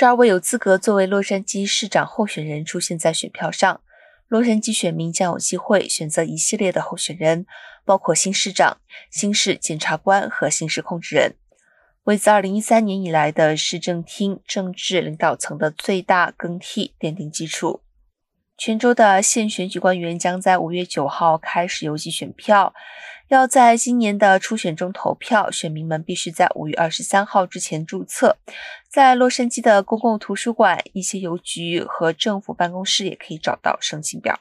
十二位有资格作为洛杉矶市长候选人出现在选票上。洛杉矶选民将有机会选择一系列的候选人，包括新市长、新市检察官和新市控制人，为自二零一三年以来的市政厅政治领导层的最大更替奠定基础。全州的县选举官员将在五月九号开始邮寄选票，要在今年的初选中投票。选民们必须在五月二十三号之前注册。在洛杉矶的公共图书馆、一些邮局和政府办公室也可以找到申请表。